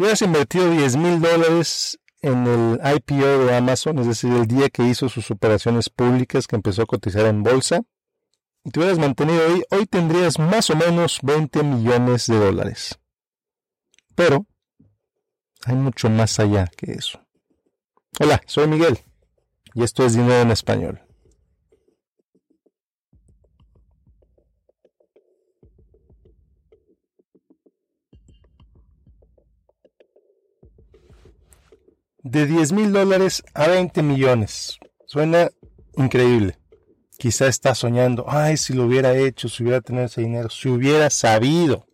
Si hubieras invertido 10 mil dólares en el IPO de Amazon, es decir, el día que hizo sus operaciones públicas, que empezó a cotizar en bolsa, y te hubieras mantenido ahí, hoy tendrías más o menos 20 millones de dólares. Pero hay mucho más allá que eso. Hola, soy Miguel y esto es Dinero en Español. De 10 mil dólares a 20 millones. Suena increíble. Quizá está soñando, ay, si lo hubiera hecho, si hubiera tenido ese dinero, si hubiera sabido.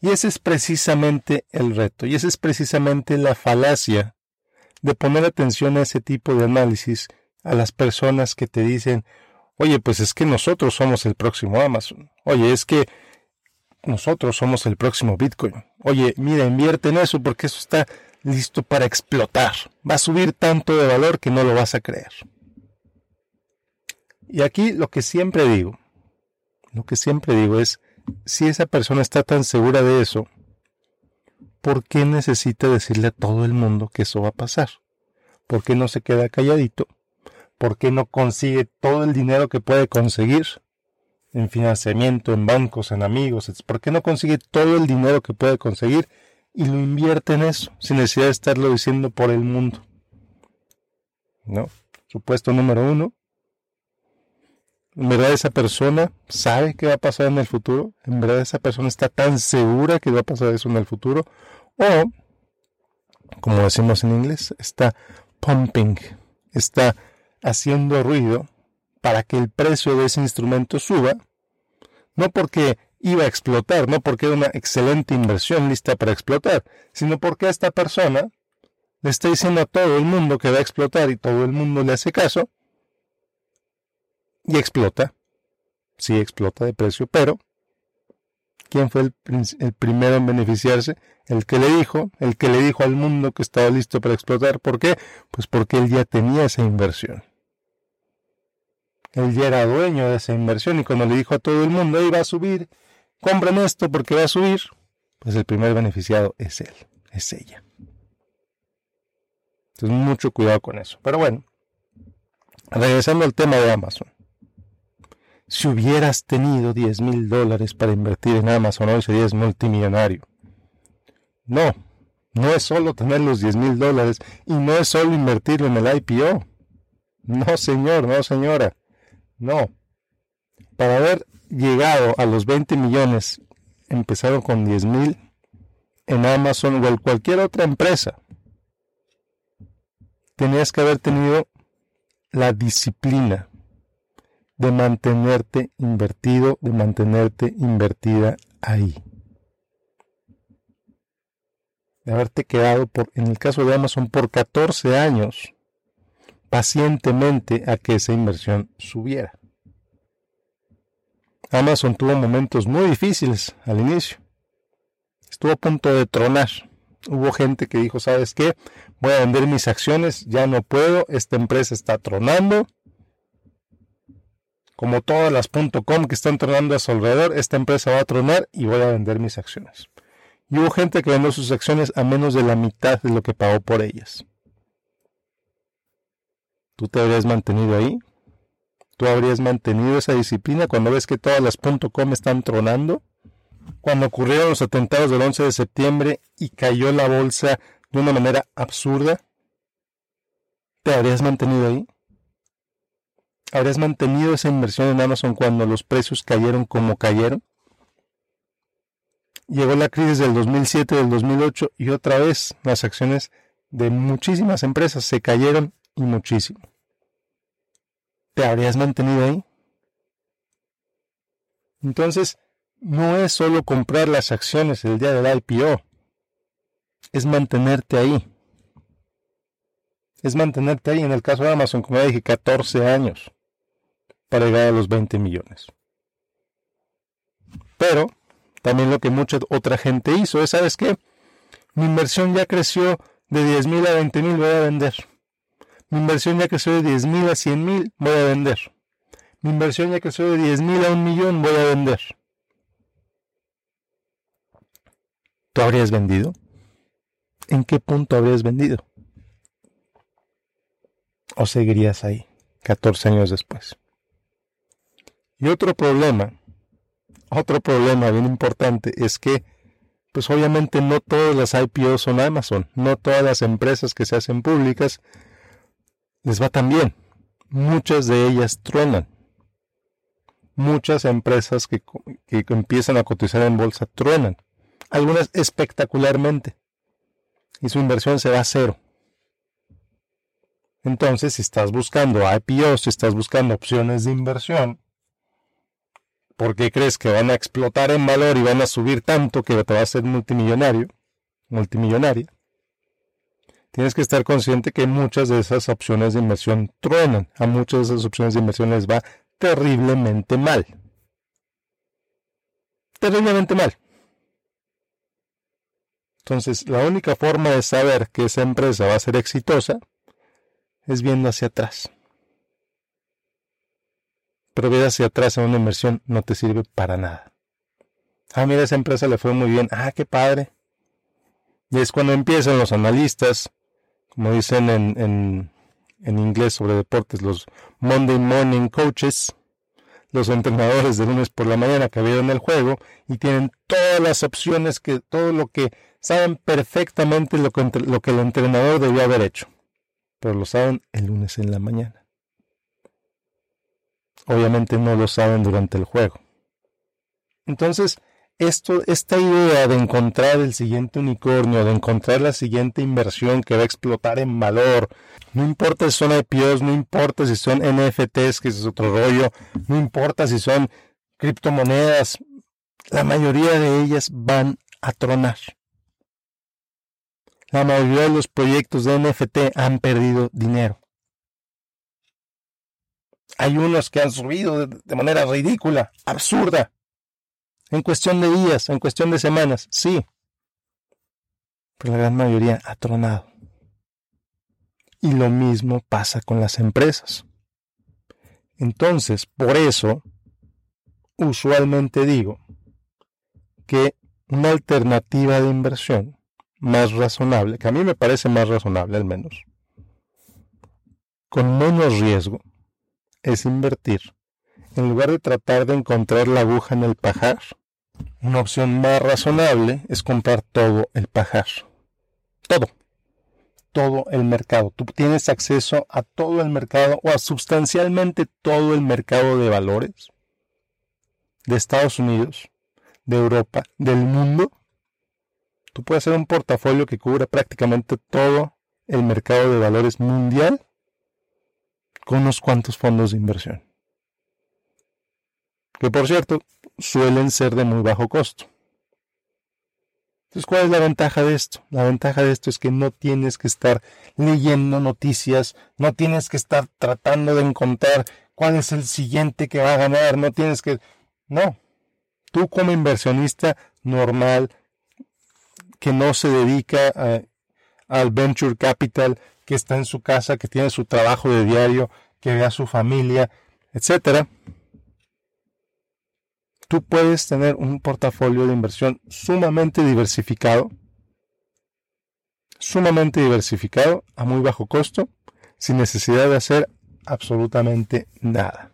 Y ese es precisamente el reto, y esa es precisamente la falacia de poner atención a ese tipo de análisis a las personas que te dicen, oye, pues es que nosotros somos el próximo Amazon, oye, es que nosotros somos el próximo Bitcoin, oye, mira, invierte en eso porque eso está listo para explotar, va a subir tanto de valor que no lo vas a creer. Y aquí lo que siempre digo, lo que siempre digo es, si esa persona está tan segura de eso, ¿por qué necesita decirle a todo el mundo que eso va a pasar? ¿Por qué no se queda calladito? ¿Por qué no consigue todo el dinero que puede conseguir en financiamiento, en bancos, en amigos? ¿Por qué no consigue todo el dinero que puede conseguir y lo invierte en eso sin necesidad de estarlo diciendo por el mundo? ¿No? Supuesto número uno. ¿En verdad esa persona sabe qué va a pasar en el futuro? ¿En verdad esa persona está tan segura que va a pasar eso en el futuro? O, como decimos en inglés, está pumping, está haciendo ruido para que el precio de ese instrumento suba, no porque iba a explotar, no porque era una excelente inversión lista para explotar, sino porque esta persona le está diciendo a todo el mundo que va a explotar y todo el mundo le hace caso, y explota. Sí, explota de precio, pero ¿quién fue el, el, primero en beneficiarse? El que le dijo, el que le dijo al mundo que estaba listo para explotar. ¿Por qué? Pues porque él ya tenía esa inversión. Él ya era dueño de esa inversión y cuando le dijo a todo el mundo, iba a subir, compren esto porque va a subir, pues el primer beneficiado es él, es ella. Entonces mucho cuidado con eso. Pero bueno, regresando al tema de Amazon si hubieras tenido 10 mil dólares para invertir en Amazon, hoy serías multimillonario. No, no es solo tener los 10 mil dólares y no es solo invertirlo en el IPO. No, señor, no, señora. No. Para haber llegado a los 20 millones, empezaron con 10 mil en Amazon o en cualquier otra empresa. Tenías que haber tenido la disciplina de mantenerte invertido, de mantenerte invertida ahí. De haberte quedado, por, en el caso de Amazon, por 14 años pacientemente a que esa inversión subiera. Amazon tuvo momentos muy difíciles al inicio. Estuvo a punto de tronar. Hubo gente que dijo, ¿sabes qué? Voy a vender mis acciones, ya no puedo, esta empresa está tronando, como todas las .com que están tronando a su alrededor, esta empresa va a tronar y voy a vender mis acciones. Y hubo gente que vendió sus acciones a menos de la mitad de lo que pagó por ellas. ¿Tú te habrías mantenido ahí? ¿Tú habrías mantenido esa disciplina cuando ves que todas las .com están tronando? Cuando ocurrieron los atentados del 11 de septiembre y cayó la bolsa de una manera absurda, ¿te habrías mantenido ahí? ¿Habrías mantenido esa inversión en Amazon cuando los precios cayeron como cayeron? Llegó la crisis del 2007, del 2008 y otra vez las acciones de muchísimas empresas se cayeron y muchísimo. ¿Te habrías mantenido ahí? Entonces, no es solo comprar las acciones el día del IPO, es mantenerte ahí. Es mantenerte ahí, en el caso de Amazon, como ya dije, 14 años para llegar a los 20 millones. Pero también lo que mucha otra gente hizo es, ¿sabes qué? Mi inversión ya creció de 10 mil a 20 mil, voy a vender. Mi inversión ya creció de 10 mil a 100 mil, voy a vender. Mi inversión ya creció de 10 mil a un millón, voy a vender. ¿Tú habrías vendido? ¿En qué punto habrías vendido? ¿O seguirías ahí 14 años después? Y otro problema, otro problema bien importante es que, pues obviamente no todas las IPOs son Amazon, no todas las empresas que se hacen públicas les va tan bien. Muchas de ellas truenan. Muchas empresas que, que empiezan a cotizar en bolsa truenan. Algunas espectacularmente. Y su inversión se va a cero. Entonces, si estás buscando IPOs, si estás buscando opciones de inversión, ¿Por qué crees que van a explotar en valor y van a subir tanto que te va a hacer multimillonario, multimillonaria? Tienes que estar consciente que muchas de esas opciones de inversión truenan. A muchas de esas opciones de inversión les va terriblemente mal. Terriblemente mal. Entonces, la única forma de saber que esa empresa va a ser exitosa es viendo hacia atrás pero ver hacia atrás en una inversión no te sirve para nada. Ah, mira, esa empresa le fue muy bien. Ah, qué padre. Y es cuando empiezan los analistas, como dicen en, en, en inglés sobre deportes, los Monday Morning Coaches, los entrenadores de lunes por la mañana que vieron el juego y tienen todas las opciones, que todo lo que saben perfectamente lo que, lo el entrenador debió haber hecho, pero lo saben el lunes en la mañana obviamente no lo saben durante el juego. Entonces, esto, esta idea de encontrar el siguiente unicornio, de encontrar la siguiente inversión que va a explotar en valor, no importa si son IPOs, no importa si son NFTs, que es otro rollo, no importa si son criptomonedas, la mayoría de ellas van a tronar. La mayoría de los proyectos de NFT han perdido dinero. Hay unos que han subido de, manera ridícula, absurda. En cuestión de días, en cuestión de semanas, sí. Pero la gran mayoría ha tronado. Y lo mismo pasa con las empresas. Entonces, por eso, usualmente digo que una alternativa de inversión más razonable, que a mí me parece más razonable al menos, con menos riesgo, es invertir. En lugar de tratar de encontrar la aguja en el pajar, una opción más razonable es comprar todo el pajar. Todo. Todo el mercado. Tú tienes acceso a todo el mercado o a sustancialmente todo el mercado de valores de Estados Unidos, de Europa, del mundo. Tú puedes hacer un portafolio que cubra prácticamente todo el mercado de valores mundial con unos cuantos fondos de inversión. Que por cierto, suelen ser de muy bajo costo. Entonces, ¿cuál es la ventaja de esto? La ventaja de esto es que no tienes que estar leyendo noticias, no tienes que estar tratando de encontrar cuál es el siguiente que va a ganar, no tienes que... No, tú como inversionista normal, que no se dedica al venture capital, que está en su casa, que tiene su trabajo de diario, que ve a su familia, etc. Tú puedes tener un portafolio de inversión sumamente diversificado, sumamente diversificado a muy bajo costo, sin necesidad de hacer absolutamente nada.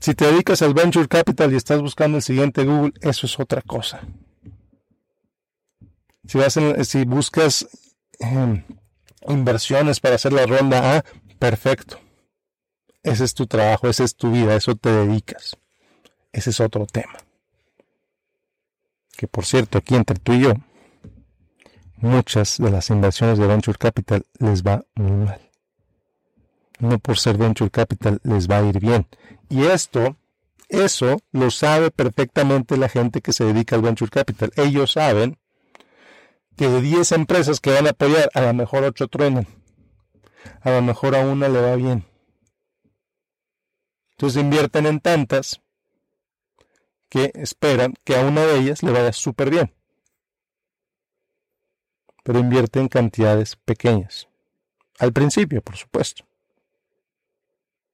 Si te dedicas al venture capital y estás buscando el siguiente Google, eso es otra cosa. Si, buscas Em, inversiones para hacer la ronda A, perfecto. Ese es tu trabajo, esa es tu vida, eso te dedicas. Ese es otro tema. Que por cierto, aquí entre tú y yo, muchas de las inversiones de Venture Capital les va muy mal. No por ser Venture Capital les va a ir bien. Y esto, eso lo sabe perfectamente la gente que se dedica al Venture Capital. Ellos saben que de 10 empresas que van a apoyar, a lo mejor 8 truenan. A lo mejor a una le va bien. Entonces invierten en tantas que esperan que a una de ellas le vaya súper bien. Pero invierten en cantidades pequeñas. Al principio, por supuesto.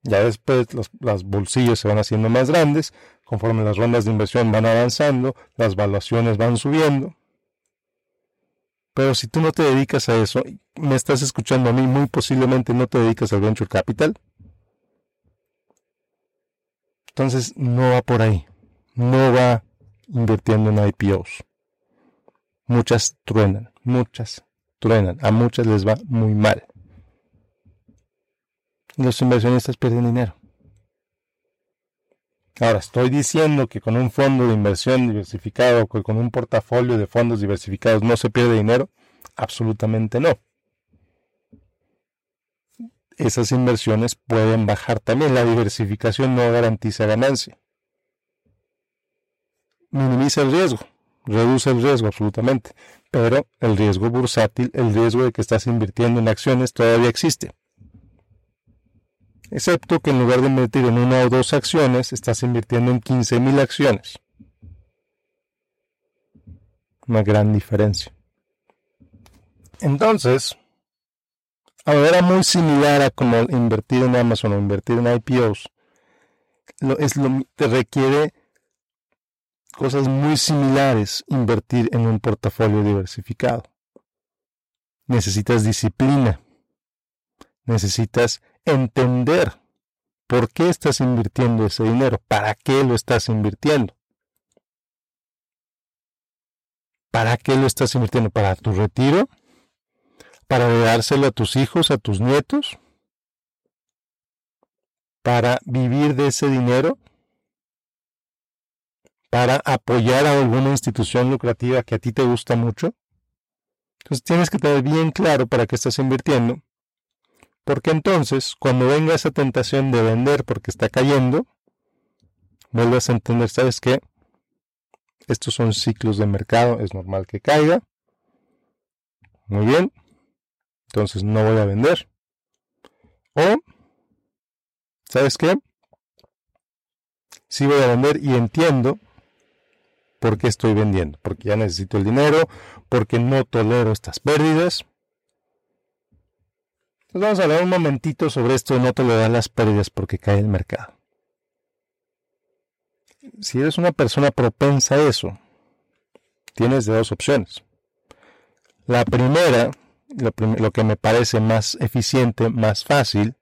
Ya después los, los, bolsillos se van haciendo más grandes, conforme las rondas de inversión van avanzando, las valuaciones van subiendo. Pero si tú no te dedicas a eso, me estás escuchando a mí, muy posiblemente no te dedicas al venture capital. Entonces no va por ahí. No va invirtiendo en IPOs. Muchas truenan, muchas truenan. A muchas les va muy mal. Los inversionistas pierden dinero. Ahora, estoy diciendo que con un fondo de inversión diversificado, con un portafolio de fondos diversificados no se pierde dinero. Absolutamente no. Esas inversiones pueden bajar también. La diversificación no garantiza ganancia. Minimiza el riesgo, reduce el riesgo absolutamente, pero el riesgo bursátil, el riesgo de que estás invirtiendo en acciones todavía existe excepto que en lugar de invertir en una o dos acciones, estás invirtiendo en 15.000 acciones. Una gran diferencia. Entonces, ahora muy similar a como invertir en Amazon o invertir en IPOs. Es lo, te requiere cosas muy similares invertir en un portafolio diversificado. Necesitas disciplina. Necesitas entender por qué estás invirtiendo ese dinero, para qué lo estás invirtiendo. ¿Para qué lo estás invirtiendo? ¿Para tu retiro? ¿Para dárselo a tus hijos, a tus nietos? ¿Para vivir de ese dinero? ¿Para apoyar a alguna institución lucrativa que a ti te gusta mucho? Entonces tienes que tener bien claro para qué estás invirtiendo porque entonces, cuando venga esa tentación de vender porque está cayendo, vuelves a entender, ¿sabes qué? Estos son ciclos de mercado, es normal que caiga. Muy bien. Entonces no voy a vender. O, ¿sabes qué? Sí voy a vender y entiendo por qué estoy vendiendo. Porque ya necesito el dinero, porque no tolero estas pérdidas vamos a hablar un momentito sobre esto de no tolerar las pérdidas porque cae el mercado. Si eres una persona propensa a eso, tienes dos opciones. La primera, lo, que me parece más eficiente, más fácil,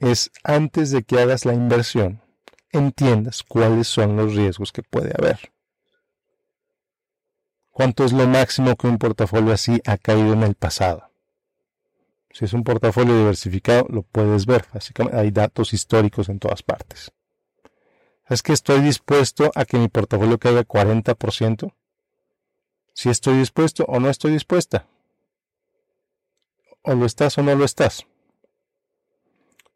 es antes de que hagas la inversión, entiendas cuáles son los riesgos que puede haber. ¿Cuánto es lo máximo que un portafolio así ha caído en el pasado? Si es un portafolio diversificado, lo puedes ver. Básicamente hay datos históricos en todas partes. ¿Es que estoy dispuesto a que mi portafolio caiga 40%? Si estoy dispuesto o no estoy dispuesta. O lo estás o no lo estás.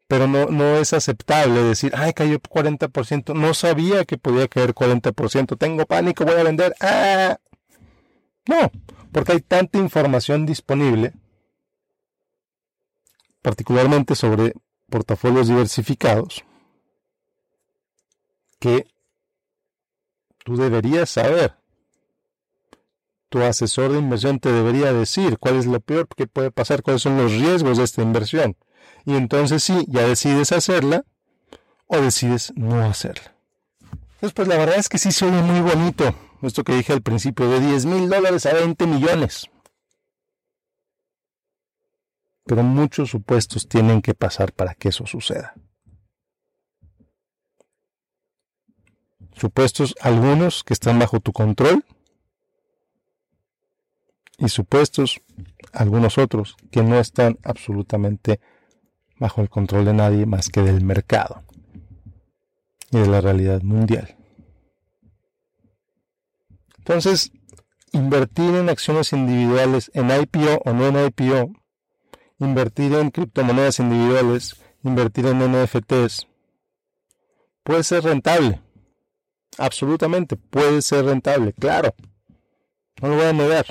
Pero no, no es aceptable decir, ay, cayó 40%. No sabía que podía caer 40%. Tengo pánico, voy a vender. ¡Ah! No, porque hay tanta información disponible particularmente sobre portafolios diversificados, que tú deberías saber. Tu asesor de inversión te debería decir cuál es lo peor que puede pasar, cuáles son los riesgos de esta inversión. Y entonces sí, ya decides hacerla o decides no hacerla. Entonces, pues la verdad es que sí suena muy bonito esto que dije al principio, de 10 mil dólares a 20 millones pero muchos supuestos tienen que pasar para que eso suceda. Supuestos algunos que están bajo tu control y supuestos algunos otros que no están absolutamente bajo el control de nadie más que del mercado y de la realidad mundial. Entonces, invertir en acciones individuales en IPO o no en IPO invertir en criptomonedas individuales, invertir en NFTs, puede ser rentable. Absolutamente, puede ser rentable, claro. No lo voy a negar.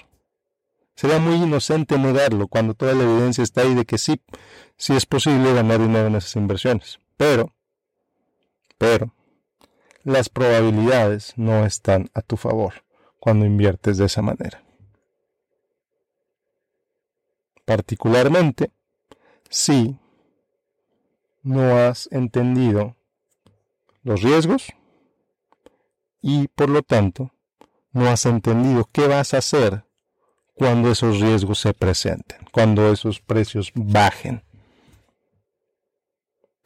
Sería muy inocente negarlo cuando toda la evidencia está ahí de que sí, sí es posible ganar dinero en esas inversiones. Pero, pero, las probabilidades no están a tu favor cuando inviertes de esa manera. particularmente si no has entendido los riesgos y por lo tanto no has entendido qué vas a hacer cuando esos riesgos se presenten, cuando esos precios bajen.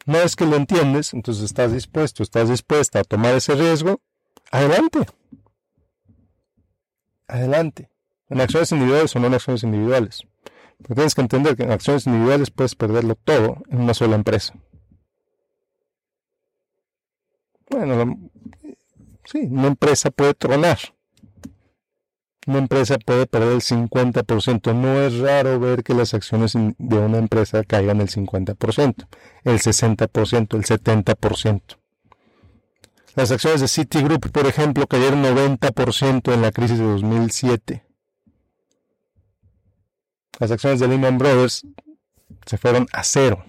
No es que lo entiendes, entonces estás dispuesto, estás dispuesta a tomar ese riesgo, adelante. Adelante. En acciones individuales o no en acciones individuales. Pero tienes que entender que en acciones individuales puedes perderlo todo en una sola empresa. Bueno, sí, una empresa puede tronar. Una empresa puede perder el 50%. No es raro ver que las acciones de una empresa caigan el 50%, el 60%, el 70%. Las acciones de Citigroup, por ejemplo, cayeron 90% en la crisis de 2007. Las acciones de Lehman Brothers se fueron a cero.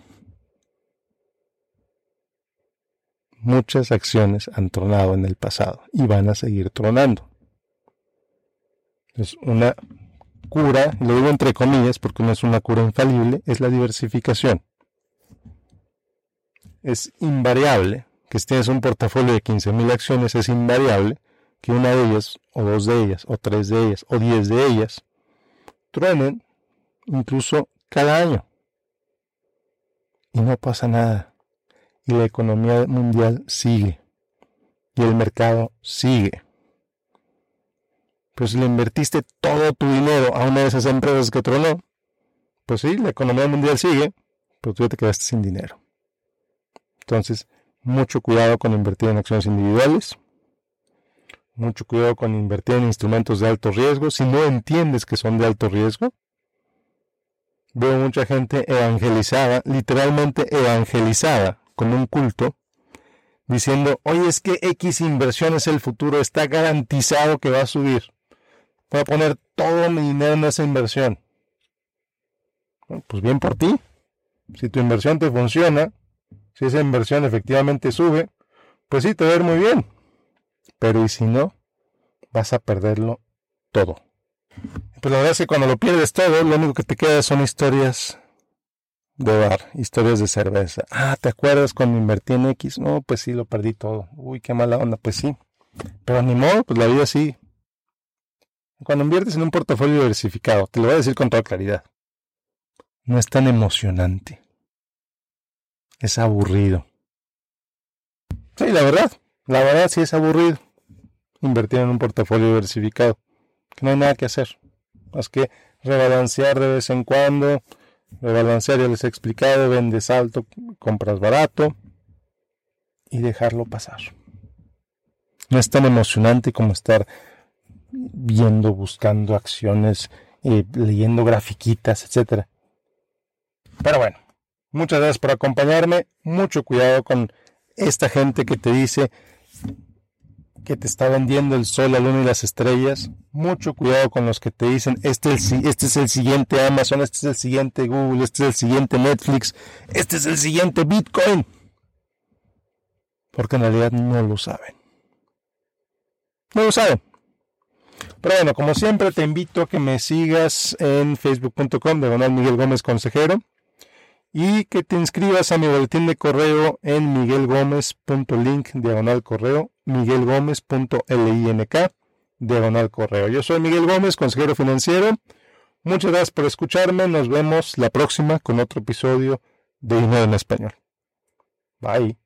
Muchas acciones han tronado en el pasado y van a seguir tronando. Es una cura, lo digo entre comillas porque no es una cura infalible, es la diversificación. Es invariable que tienes un portafolio de 15.000 acciones, es invariable que una de ellas, o dos de ellas, o tres de ellas, o diez de ellas, truenen incluso cada año. Y no pasa nada. Y la economía mundial sigue. Y el mercado sigue. Pero si le invertiste todo tu dinero a una de esas empresas que tronó, pues sí, la economía mundial sigue, pero tú ya te quedaste sin dinero. Entonces, mucho cuidado con invertir en acciones individuales, mucho cuidado con invertir en instrumentos de alto riesgo. Si no entiendes que son de alto riesgo, veo mucha gente evangelizada, literalmente evangelizada, con un culto, diciendo, oye, es que X inversión es el futuro, está garantizado que va a subir. Voy a poner todo mi dinero en esa inversión. pues bien por ti. Si tu inversión te funciona, si esa inversión efectivamente sube, pues sí, te va a ir muy bien. Pero y si no, vas a perderlo todo. Pues la verdad es que cuando lo pierdes todo, lo único que te queda son historias de bar, historias de cerveza. Ah, ¿te acuerdas cuando invertí en X? No, pues sí, lo perdí todo. Uy, qué mala onda, pues sí. Pero ni modo, pues la vida sí, cuando inviertes en un portafolio diversificado, te lo voy a decir con toda claridad, no es tan emocionante. Es aburrido. Sí, la verdad, la verdad sí es aburrido invertir en un portafolio diversificado, que no hay nada que hacer, más que rebalancear de vez en cuando, rebalancear ya les he explicado, vendes alto, compras barato y dejarlo pasar. No es tan emocionante como estar viendo, buscando acciones, eh, leyendo grafiquitas, etcétera. Pero bueno, muchas gracias por acompañarme. Mucho cuidado con esta gente que te dice que te está vendiendo el sol, la luna y las estrellas. Mucho cuidado con los que te dicen, este es, el, este es el siguiente Amazon, este es el siguiente Google, este es el siguiente Netflix, este es el siguiente Bitcoin. Porque en realidad no lo saben. No lo saben. Pero bueno, como siempre te invito a que me sigas en facebook.com diagonal Miguel Gómez Consejero y que te inscribas a mi boletín de correo en miguelgomez.link diagonal correo miguelgomez.link diagonal correo. Yo soy Miguel Gómez, consejero financiero. Muchas gracias por escucharme. Nos vemos la próxima con otro episodio de Dinero en Español. Bye.